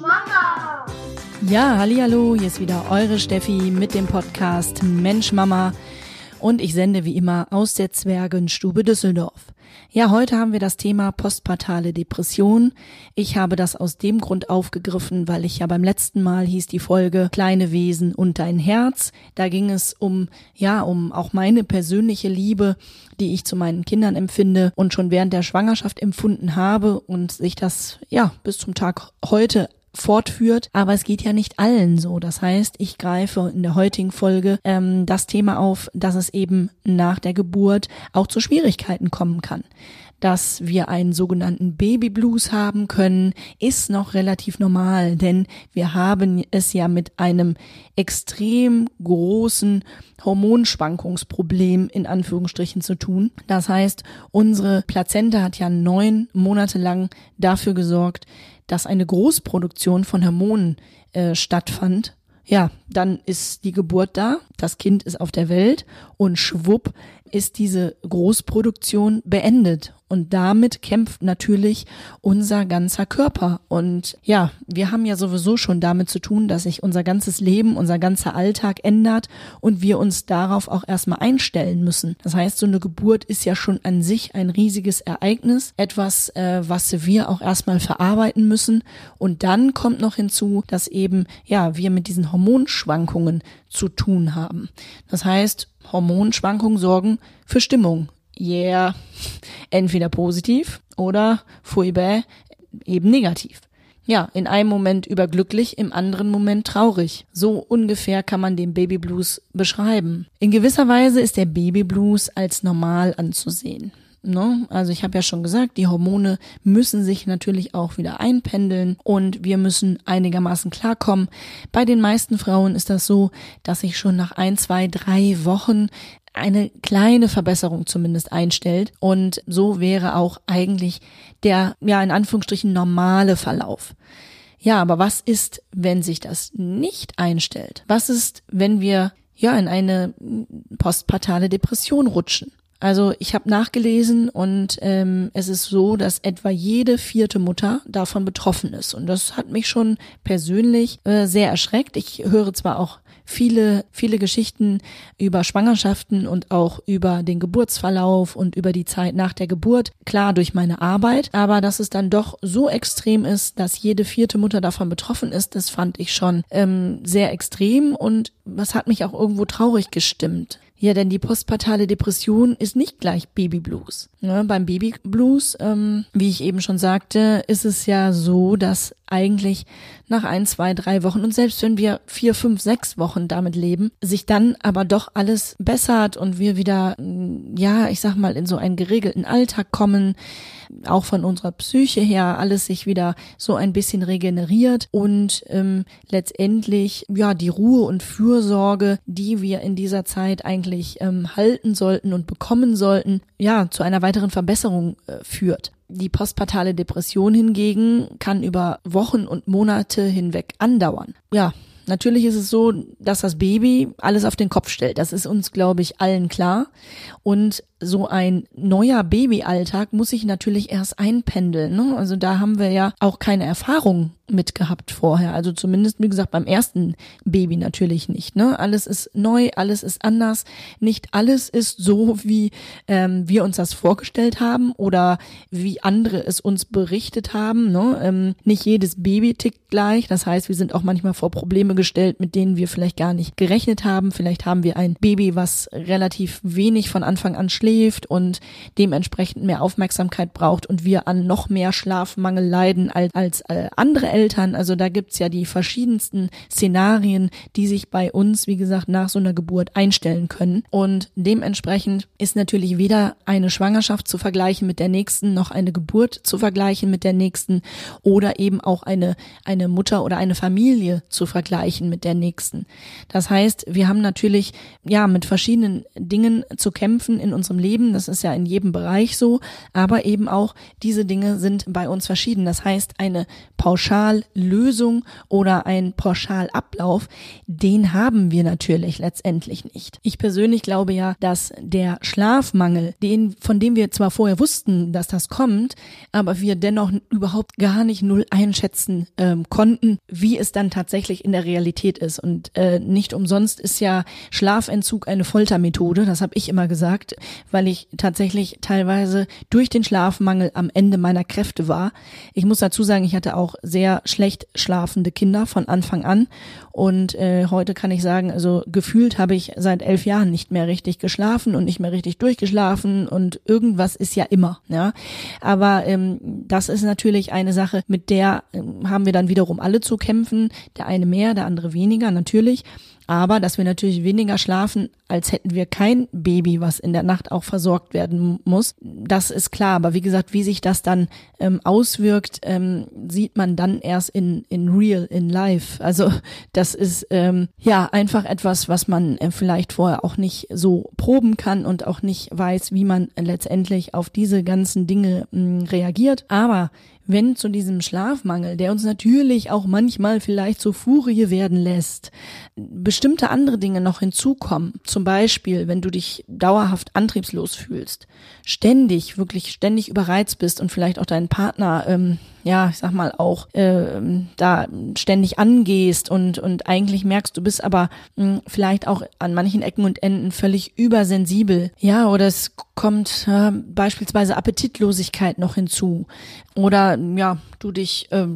Mama. Ja, hallo, hier ist wieder eure Steffi mit dem Podcast Mensch Mama und ich sende wie immer aus der Zwergenstube Düsseldorf. Ja, heute haben wir das Thema postpartale Depression. Ich habe das aus dem Grund aufgegriffen, weil ich ja beim letzten Mal hieß die Folge Kleine Wesen und dein Herz. Da ging es um, ja, um auch meine persönliche Liebe, die ich zu meinen Kindern empfinde und schon während der Schwangerschaft empfunden habe und sich das, ja, bis zum Tag heute fortführt. Aber es geht ja nicht allen so. Das heißt, ich greife in der heutigen Folge ähm, das Thema auf, dass es eben nach der Geburt auch zu Schwierigkeiten kommen kann dass wir einen sogenannten Baby Blues haben können, ist noch relativ normal, denn wir haben es ja mit einem extrem großen Hormonschwankungsproblem in Anführungsstrichen zu tun. Das heißt, unsere Plazenta hat ja neun Monate lang dafür gesorgt, dass eine Großproduktion von Hormonen äh, stattfand. Ja, dann ist die Geburt da, das Kind ist auf der Welt und schwupp ist diese Großproduktion beendet. Und damit kämpft natürlich unser ganzer Körper. Und ja, wir haben ja sowieso schon damit zu tun, dass sich unser ganzes Leben, unser ganzer Alltag ändert und wir uns darauf auch erstmal einstellen müssen. Das heißt, so eine Geburt ist ja schon an sich ein riesiges Ereignis, etwas, äh, was wir auch erstmal verarbeiten müssen. Und dann kommt noch hinzu, dass eben, ja, wir mit diesen Hormonschwankungen zu tun haben. Das heißt, Hormonschwankungen sorgen für Stimmung. Yeah, entweder positiv oder furchtbar eben negativ. Ja, in einem Moment überglücklich, im anderen Moment traurig. So ungefähr kann man den Babyblues beschreiben. In gewisser Weise ist der Babyblues als normal anzusehen. Ne? Also ich habe ja schon gesagt, die Hormone müssen sich natürlich auch wieder einpendeln und wir müssen einigermaßen klarkommen. Bei den meisten Frauen ist das so, dass sich schon nach ein, zwei, drei Wochen eine kleine Verbesserung zumindest einstellt. Und so wäre auch eigentlich der, ja, in Anführungsstrichen normale Verlauf. Ja, aber was ist, wenn sich das nicht einstellt? Was ist, wenn wir ja in eine postpartale Depression rutschen? Also ich habe nachgelesen und ähm, es ist so, dass etwa jede vierte Mutter davon betroffen ist. Und das hat mich schon persönlich äh, sehr erschreckt. Ich höre zwar auch viele, viele Geschichten über Schwangerschaften und auch über den Geburtsverlauf und über die Zeit nach der Geburt. Klar durch meine Arbeit, aber dass es dann doch so extrem ist, dass jede vierte Mutter davon betroffen ist, das fand ich schon ähm, sehr extrem und was hat mich auch irgendwo traurig gestimmt. Ja, denn die postpartale Depression ist nicht gleich Babyblues. Ja, beim Babyblues, ähm, wie ich eben schon sagte, ist es ja so, dass eigentlich nach ein, zwei, drei Wochen und selbst wenn wir vier, fünf, sechs Wochen damit leben, sich dann aber doch alles bessert und wir wieder, ja, ich sag mal, in so einen geregelten Alltag kommen, auch von unserer Psyche her alles sich wieder so ein bisschen regeneriert und ähm, letztendlich ja die Ruhe und Fürsorge, die wir in dieser Zeit eigentlich ähm, halten sollten und bekommen sollten, ja zu einer weiteren Verbesserung äh, führt. Die postpartale Depression hingegen kann über Wochen und Monate hinweg andauern. Ja, Natürlich ist es so, dass das Baby alles auf den Kopf stellt. Das ist uns, glaube ich, allen klar. Und so ein neuer Babyalltag muss sich natürlich erst einpendeln. Ne? Also da haben wir ja auch keine Erfahrung mitgehabt vorher. Also zumindest, wie gesagt, beim ersten Baby natürlich nicht. Ne? Alles ist neu, alles ist anders. Nicht alles ist so, wie ähm, wir uns das vorgestellt haben oder wie andere es uns berichtet haben. Ne? Ähm, nicht jedes Baby tickt gleich. Das heißt, wir sind auch manchmal vor Probleme gestellt, mit denen wir vielleicht gar nicht gerechnet haben. Vielleicht haben wir ein Baby, was relativ wenig von Anfang an schläft und dementsprechend mehr Aufmerksamkeit braucht und wir an noch mehr Schlafmangel leiden als, als äh, andere Eltern. Also da gibt's ja die verschiedensten Szenarien, die sich bei uns, wie gesagt, nach so einer Geburt einstellen können. Und dementsprechend ist natürlich weder eine Schwangerschaft zu vergleichen mit der nächsten, noch eine Geburt zu vergleichen mit der nächsten oder eben auch eine, eine Mutter oder eine Familie zu vergleichen mit der nächsten. Das heißt, wir haben natürlich, ja, mit verschiedenen Dingen zu kämpfen in unserem Leben. Das ist ja in jedem Bereich so. Aber eben auch diese Dinge sind bei uns verschieden. Das heißt, eine pauschal Pauschallösung oder ein Pauschalablauf, den haben wir natürlich letztendlich nicht. Ich persönlich glaube ja, dass der Schlafmangel, den, von dem wir zwar vorher wussten, dass das kommt, aber wir dennoch überhaupt gar nicht null einschätzen ähm, konnten, wie es dann tatsächlich in der Realität ist. Und äh, nicht umsonst ist ja Schlafentzug eine Foltermethode, das habe ich immer gesagt, weil ich tatsächlich teilweise durch den Schlafmangel am Ende meiner Kräfte war. Ich muss dazu sagen, ich hatte auch sehr schlecht schlafende Kinder von Anfang an und äh, heute kann ich sagen, also gefühlt habe ich seit elf Jahren nicht mehr richtig geschlafen und nicht mehr richtig durchgeschlafen und irgendwas ist ja immer, ja. Aber ähm, das ist natürlich eine Sache, mit der ähm, haben wir dann wiederum alle zu kämpfen. Der eine mehr, der andere weniger, natürlich aber dass wir natürlich weniger schlafen, als hätten wir kein Baby, was in der Nacht auch versorgt werden muss. Das ist klar. Aber wie gesagt, wie sich das dann ähm, auswirkt, ähm, sieht man dann erst in, in real, in life. Also das ist ähm, ja einfach etwas, was man äh, vielleicht vorher auch nicht so proben kann und auch nicht weiß, wie man letztendlich auf diese ganzen Dinge mh, reagiert. Aber wenn zu diesem Schlafmangel, der uns natürlich auch manchmal vielleicht zur Furie werden lässt, bestimmte andere Dinge noch hinzukommen, zum Beispiel, wenn du dich dauerhaft antriebslos fühlst, ständig, wirklich ständig überreizt bist und vielleicht auch deinen Partner ähm, ja, ich sag mal auch äh, da ständig angehst und und eigentlich merkst, du bist aber mh, hm, vielleicht auch an manchen Ecken und Enden völlig übersensibel. Ja, oder es kommt äh, beispielsweise Appetitlosigkeit noch hinzu oder ja, du dich äh,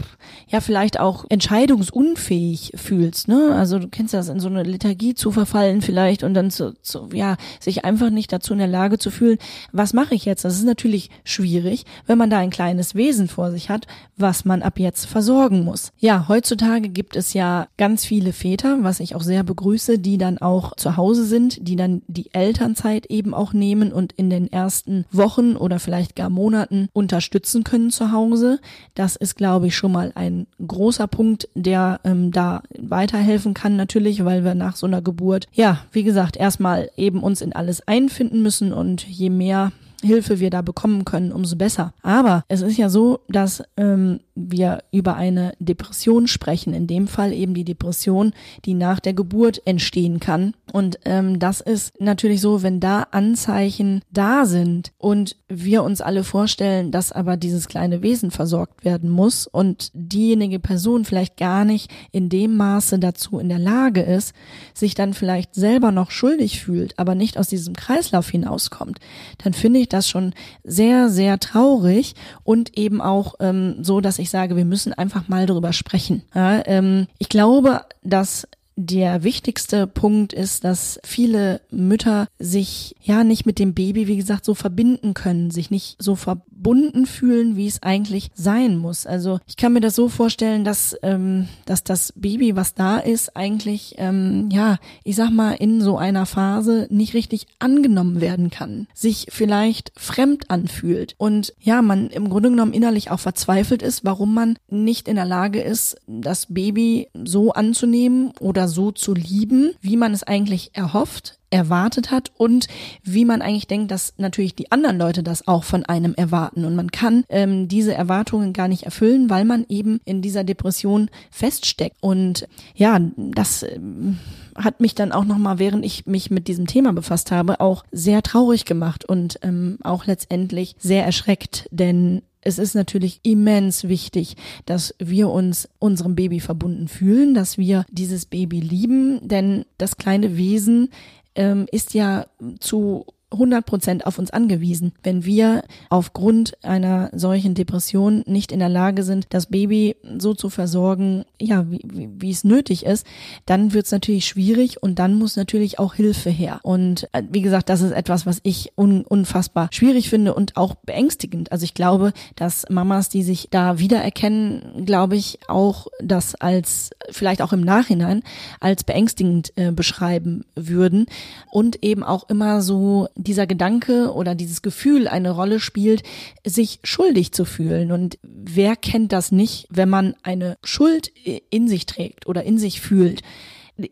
ja vielleicht auch entscheidungsunfähig fühlst, ne? Also du kennst das in so eine Lethargie zu verfallen vielleicht und dann zu, zu ja, sich einfach nicht dazu in der Lage zu fühlen, was mache ich jetzt? Das ist natürlich schwierig, wenn man da ein kleines Wesen vor sich hat, was man ab jetzt versorgen muss. Ja, heutzutage gibt es ja ganz viele Väter, was ich auch sehr begrüße, die dann auch zu Hause sind, die dann die Elternzeit eben auch nehmen und in den ersten Wochen oder vielleicht gar Monaten unterstützen können zu Hause. Das ist, glaube ich, schon mal ein großer Punkt, der ähm, da weiterhelfen kann natürlich, weil wir nach so einer Geburt, ja, wie gesagt, erstmal eben uns in alles einfinden müssen und je mehr Hilfe wir da bekommen können, umso besser. Aber es ist ja so, dass ähm, wir über eine Depression sprechen, in dem Fall eben die Depression, die nach der Geburt entstehen kann. Und ähm, das ist natürlich so, wenn da Anzeichen da sind und wir uns alle vorstellen, dass aber dieses kleine Wesen versorgt werden muss und diejenige Person vielleicht gar nicht in dem Maße dazu in der Lage ist, sich dann vielleicht selber noch schuldig fühlt, aber nicht aus diesem Kreislauf hinauskommt, dann finde ich das schon sehr, sehr traurig und eben auch ähm, so, dass ich ich sage, wir müssen einfach mal darüber sprechen. Ja, ähm, ich glaube, dass der wichtigste Punkt ist, dass viele Mütter sich ja nicht mit dem Baby, wie gesagt, so verbinden können, sich nicht so verbunden fühlen, wie es eigentlich sein muss. Also ich kann mir das so vorstellen, dass, ähm, dass das Baby, was da ist, eigentlich, ähm, ja, ich sag mal, in so einer Phase nicht richtig angenommen werden kann, sich vielleicht fremd anfühlt und ja, man im Grunde genommen innerlich auch verzweifelt ist, warum man nicht in der Lage ist, das Baby so anzunehmen oder so zu lieben, wie man es eigentlich erhofft, erwartet hat und wie man eigentlich denkt, dass natürlich die anderen Leute das auch von einem erwarten. Und man kann ähm, diese Erwartungen gar nicht erfüllen, weil man eben in dieser Depression feststeckt. Und ja, das ähm, hat mich dann auch nochmal, während ich mich mit diesem Thema befasst habe, auch sehr traurig gemacht und ähm, auch letztendlich sehr erschreckt, denn es ist natürlich immens wichtig, dass wir uns unserem Baby verbunden fühlen, dass wir dieses Baby lieben, denn das kleine Wesen ähm, ist ja zu 100 Prozent auf uns angewiesen. Wenn wir aufgrund einer solchen Depression nicht in der Lage sind, das Baby so zu versorgen, ja, wie, wie, wie es nötig ist, dann wird es natürlich schwierig und dann muss natürlich auch Hilfe her. Und äh, wie gesagt, das ist etwas, was ich un, unfassbar schwierig finde und auch beängstigend. Also ich glaube, dass Mamas, die sich da wiedererkennen, glaube ich, auch das als vielleicht auch im Nachhinein als beängstigend äh, beschreiben würden und eben auch immer so dieser Gedanke oder dieses Gefühl eine Rolle spielt, sich schuldig zu fühlen. Und wer kennt das nicht, wenn man eine Schuld in sich trägt oder in sich fühlt?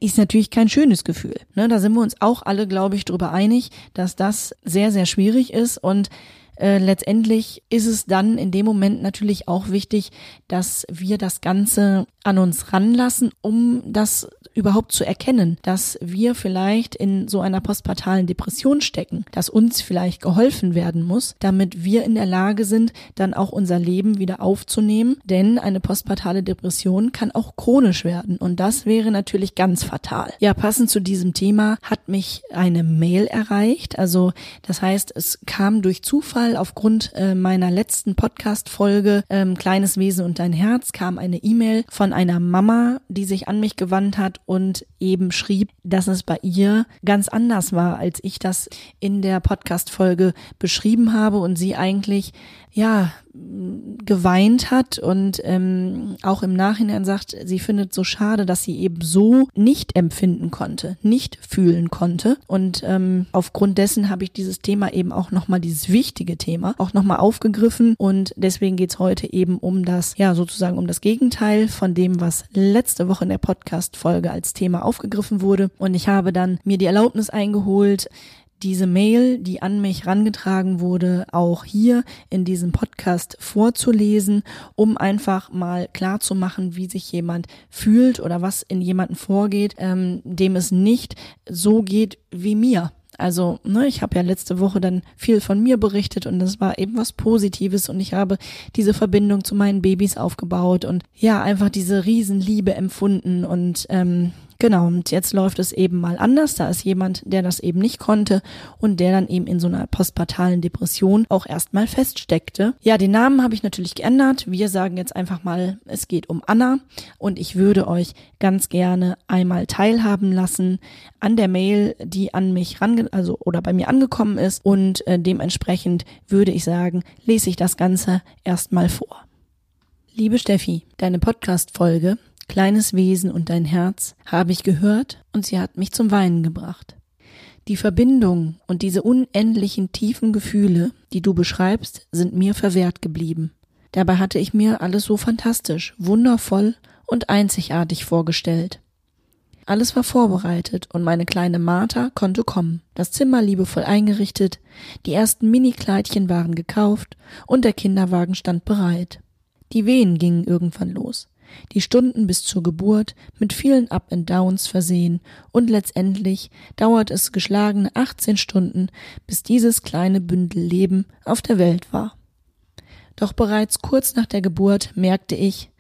ist natürlich kein schönes Gefühl. Ne, da sind wir uns auch alle, glaube ich, darüber einig, dass das sehr, sehr schwierig ist und äh, letztendlich ist es dann in dem Moment natürlich auch wichtig, dass wir das Ganze an uns ranlassen, um das überhaupt zu erkennen, dass wir vielleicht in so einer postpartalen Depression stecken, dass uns vielleicht geholfen werden muss, damit wir in der Lage sind, dann auch unser Leben wieder aufzunehmen, denn eine postpartale Depression kann auch chronisch werden. Und das wäre natürlich ganz fatal. Ja, passend zu diesem Thema hat mich eine Mail erreicht, also das heißt, es kam durch Zufall aufgrund äh, meiner letzten Podcast-Folge ähm, Kleines Wesen und dein Herz kam eine E-Mail von einer Mama, die sich an mich gewandt hat und eben schrieb, dass es bei ihr ganz anders war, als ich das in der Podcast-Folge beschrieben habe und sie eigentlich ja, geweint hat und ähm, auch im Nachhinein sagt, sie findet so schade, dass sie eben so nicht empfinden konnte, nicht fühlen konnte. Und ähm, aufgrund dessen habe ich dieses Thema eben auch nochmal, dieses wichtige Thema, auch nochmal aufgegriffen. Und deswegen geht's heute eben um das, ja, sozusagen um das Gegenteil von dem, was letzte Woche in der Podcast-Folge als Thema aufgegriffen wurde. Und ich habe dann mir die Erlaubnis eingeholt, diese Mail, die an mich rangetragen wurde, auch hier in diesem Podcast vorzulesen, um einfach mal klar zu machen, wie sich jemand fühlt oder was in jemanden vorgeht, ähm, dem es nicht so geht wie mir. Also, ne, ich habe ja letzte Woche dann viel von mir berichtet und das war eben was Positives und ich habe diese Verbindung zu meinen Babys aufgebaut und ja, einfach diese Riesenliebe empfunden und ähm, Genau, und jetzt läuft es eben mal anders. Da ist jemand, der das eben nicht konnte und der dann eben in so einer postpartalen Depression auch erstmal feststeckte. Ja, den Namen habe ich natürlich geändert. Wir sagen jetzt einfach mal, es geht um Anna und ich würde euch ganz gerne einmal teilhaben lassen an der Mail, die an mich range also oder bei mir angekommen ist und äh, dementsprechend würde ich sagen, lese ich das Ganze erstmal vor. Liebe Steffi, deine Podcast-Folge Kleines Wesen und dein Herz habe ich gehört und sie hat mich zum Weinen gebracht. Die Verbindung und diese unendlichen tiefen Gefühle, die du beschreibst, sind mir verwehrt geblieben. Dabei hatte ich mir alles so fantastisch, wundervoll und einzigartig vorgestellt. Alles war vorbereitet und meine kleine Martha konnte kommen. Das Zimmer liebevoll eingerichtet, die ersten Minikleidchen waren gekauft und der Kinderwagen stand bereit. Die Wehen gingen irgendwann los die Stunden bis zur Geburt mit vielen Up and Downs versehen und letztendlich dauert es geschlagene 18 Stunden, bis dieses kleine Bündel Leben auf der Welt war. Doch bereits kurz nach der Geburt merkte ich,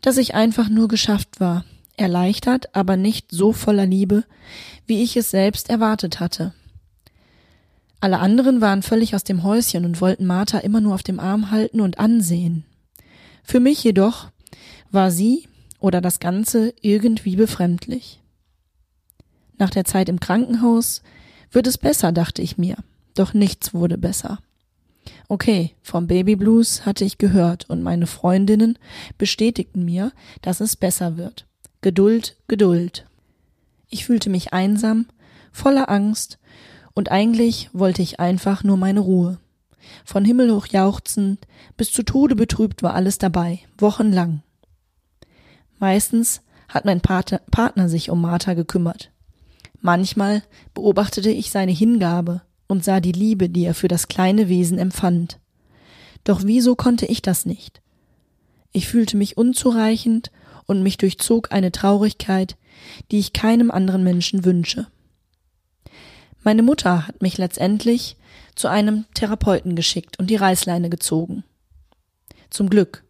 dass ich einfach nur geschafft war, erleichtert, aber nicht so voller Liebe, wie ich es selbst erwartet hatte. Alle anderen waren völlig aus dem Häuschen und wollten Martha immer nur auf dem Arm halten und ansehen. Für mich jedoch war sie oder das Ganze irgendwie befremdlich. Nach der Zeit im Krankenhaus wird es besser, dachte ich mir, doch nichts wurde besser. Okay, vom Baby Blues hatte ich gehört und meine Freundinnen bestätigten mir, dass es besser wird. Geduld, Geduld. Ich fühlte mich einsam, voller Angst und eigentlich wollte ich einfach nur meine Ruhe. Von Himmel hoch jauchzend bis zu Tode betrübt war alles dabei, wochenlang. Meistens hat mein Partner sich um Martha gekümmert. Manchmal beobachtete ich seine Hingabe und sah die Liebe, die er für das kleine Wesen empfand. Doch wieso konnte ich das nicht? Ich fühlte mich unzureichend und mich durchzog eine Traurigkeit, die ich keinem anderen Menschen wünsche. Meine Mutter hat mich letztendlich zu einem Therapeuten geschickt und die Reißleine gezogen. Zum Glück.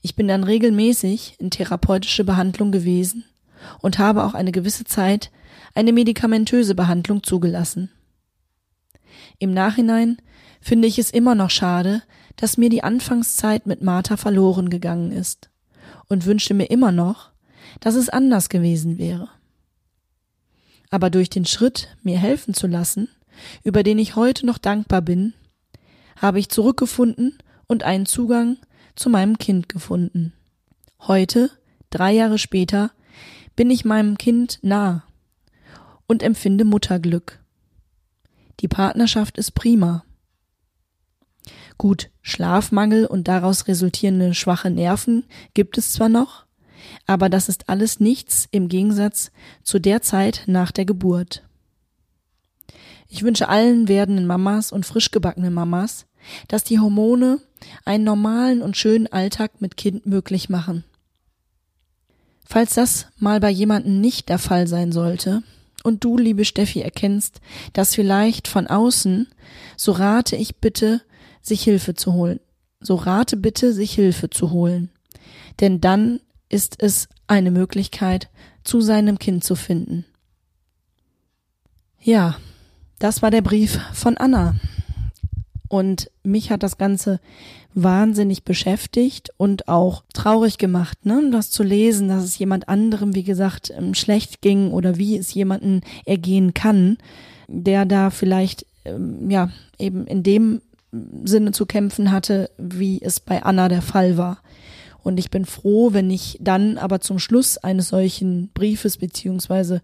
Ich bin dann regelmäßig in therapeutische Behandlung gewesen und habe auch eine gewisse Zeit eine medikamentöse Behandlung zugelassen. Im Nachhinein finde ich es immer noch schade, dass mir die Anfangszeit mit Martha verloren gegangen ist und wünsche mir immer noch, dass es anders gewesen wäre. Aber durch den Schritt, mir helfen zu lassen, über den ich heute noch dankbar bin, habe ich zurückgefunden und einen Zugang zu meinem Kind gefunden. Heute, drei Jahre später, bin ich meinem Kind nah und empfinde Mutterglück. Die Partnerschaft ist prima. Gut, Schlafmangel und daraus resultierende schwache Nerven gibt es zwar noch, Aber das ist alles nichts im Gegensatz zu der Zeit nach der Geburt. Ich wünsche allen werdenden Mamas und frisch gebackenen Mamas, dass die Hormone einen normalen und schönen Alltag mit Kind möglich machen. Falls das mal bei jemandem nicht der Fall sein sollte und du, liebe Steffi, erkennst, dass vielleicht von außen, so rate ich bitte, sich Hilfe zu holen. So rate bitte, sich Hilfe zu holen. Denn dann ist es eine Möglichkeit, zu seinem Kind zu finden. Ja, das war der Brief von Anna. Und mich hat das Ganze wahnsinnig beschäftigt und auch traurig gemacht, ne? Das zu lesen, dass es jemand anderem, wie gesagt, ähm, schlecht ging oder wie es jemanden ergehen kann, der da vielleicht, ähm, ja, eben in dem Sinne zu kämpfen hatte, wie es bei Anna der Fall war. Und ich bin froh, wenn ich dann aber zum Schluss eines solchen Briefes beziehungsweise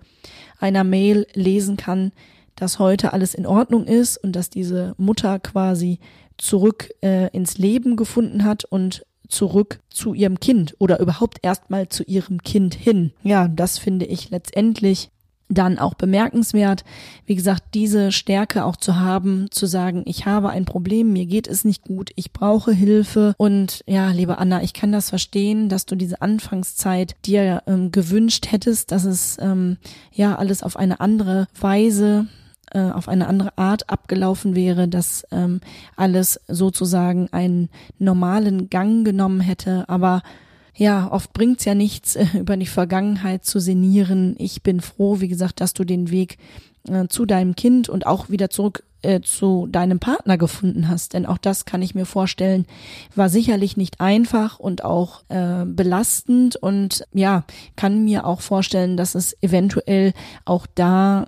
einer Mail lesen kann, dass heute alles in Ordnung ist und dass diese Mutter quasi zurück äh, ins Leben gefunden hat und zurück zu ihrem Kind oder überhaupt erstmal zu ihrem Kind hin. Ja, das finde ich letztendlich dann auch bemerkenswert, wie gesagt, diese Stärke auch zu haben, zu sagen, ich habe ein Problem, mir geht es nicht gut, ich brauche Hilfe und ja, liebe Anna, ich kann das verstehen, dass du diese Anfangszeit dir ähm, gewünscht hättest, dass es ähm, ja alles auf eine andere Weise äh, auf eine andere Art abgelaufen wäre, dass ähm, alles sozusagen einen normalen Gang genommen hätte. Aber ja, oft bringt's ja nichts, äh, über die Vergangenheit zu sinnieren. Ich bin froh, wie gesagt, dass du den Weg äh, zu deinem Kind und auch wieder zurück äh, zu deinem Partner gefunden hast. Denn auch das kann ich mir vorstellen, war sicherlich nicht einfach und auch äh, belastend und ja, kann mir auch vorstellen, dass es eventuell auch da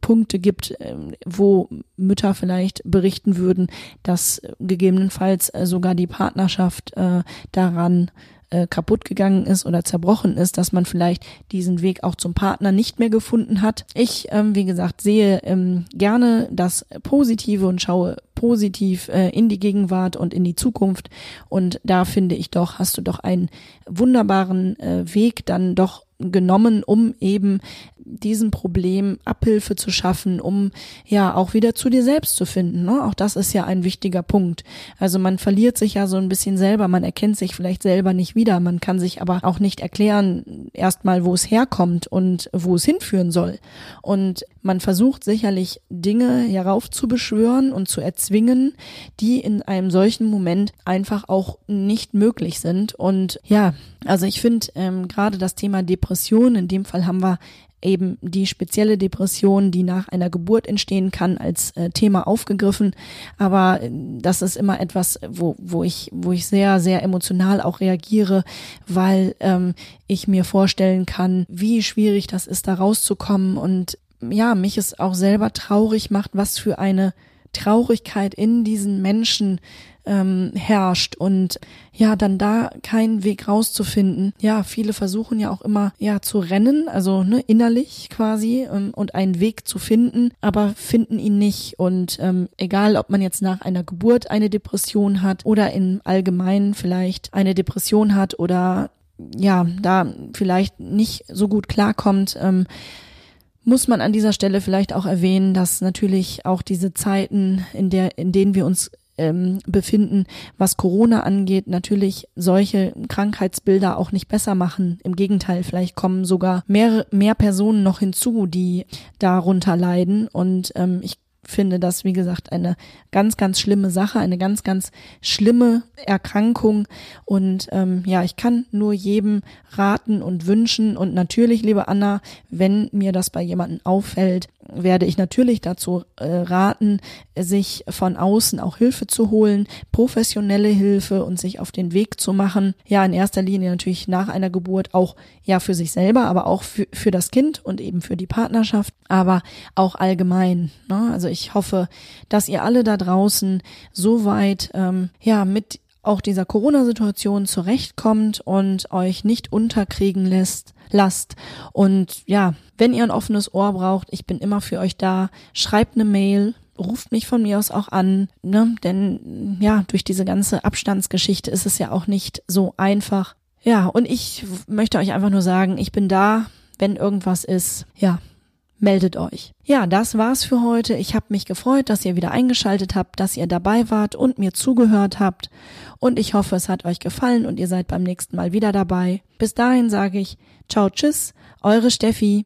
Punkte gibt, ähm, wo Mütter vielleicht berichten würden, dass gegebenenfalls äh, sogar die Partnerschaft äh, daran äh, kaputt gegangen ist oder zerbrochen ist, dass man vielleicht diesen Weg auch zum Partner nicht mehr gefunden hat. Ich, ähm, wie gesagt, sehe ähm, gerne das Positive und schaue positiv in die Gegenwart und in die Zukunft. Und da finde ich doch, hast du doch einen wunderbaren Weg dann doch genommen, um eben diesem Problem Abhilfe zu schaffen, um ja auch wieder zu dir selbst zu finden. Ne? Auch das ist ja ein wichtiger Punkt. Also man verliert sich ja so ein bisschen selber, man erkennt sich vielleicht selber nicht wieder, man kann sich aber auch nicht erklären, erstmal, wo es herkommt und wo es hinführen soll. Und man versucht sicherlich Dinge heraufzubeschwören und zu erzwingen, die in einem solchen Moment einfach auch nicht möglich sind. Und ja, also ich finde ähm, gerade das Thema Depression, in dem Fall haben wir eben die spezielle Depression, die nach einer Geburt entstehen kann, als äh, Thema aufgegriffen. Aber äh, das ist immer etwas, wo, wo ich, wo ich sehr, sehr emotional auch reagiere, weil ähm, ich mir vorstellen kann, wie schwierig das ist, da rauszukommen und ja, mich es auch selber traurig macht, was für eine Traurigkeit in diesen Menschen ähm, herrscht und ja, dann da keinen Weg rauszufinden. Ja, viele versuchen ja auch immer ja zu rennen, also ne, innerlich quasi ähm, und einen Weg zu finden, aber finden ihn nicht. Und ähm, egal, ob man jetzt nach einer Geburt eine Depression hat oder im Allgemeinen vielleicht eine Depression hat oder ja, da vielleicht nicht so gut klarkommt, ähm, muss man an dieser Stelle vielleicht auch erwähnen, dass natürlich auch diese Zeiten, in der, in denen wir uns ähm, befinden, was Corona angeht, natürlich solche Krankheitsbilder auch nicht besser machen. Im Gegenteil, vielleicht kommen sogar mehr, mehr Personen noch hinzu, die darunter leiden. Und ähm, ich finde das, wie gesagt, eine ganz, ganz schlimme Sache, eine ganz, ganz schlimme Erkrankung. Und ähm, ja, ich kann nur jedem raten und wünschen. Und natürlich, liebe Anna, wenn mir das bei jemandem auffällt, werde ich natürlich dazu äh, raten, sich von außen auch Hilfe zu holen, professionelle Hilfe und sich auf den Weg zu machen. Ja, in erster Linie natürlich nach einer Geburt auch ja für sich selber, aber auch für, für das Kind und eben für die Partnerschaft, aber auch allgemein. Ne? Also ich hoffe, dass ihr alle da draußen so weit ähm, ja mit auch dieser Corona-Situation zurechtkommt und euch nicht unterkriegen lässt, lasst. Und ja, wenn ihr ein offenes Ohr braucht, ich bin immer für euch da. Schreibt eine Mail, ruft mich von mir aus auch an, ne? Denn ja, durch diese ganze Abstandsgeschichte ist es ja auch nicht so einfach, Ja, und ich möchte euch einfach nur sagen, ich bin da, wenn irgendwas ist. Ja, meldet euch. Ja, das war's für heute. Ich habe mich gefreut, dass ihr wieder eingeschaltet habt, dass ihr dabei wart und mir zugehört habt. Und ich hoffe, es hat euch gefallen und ihr seid beim nächsten Mal wieder dabei. Bis dahin sage ich, ciao, tschüss, eure Steffi.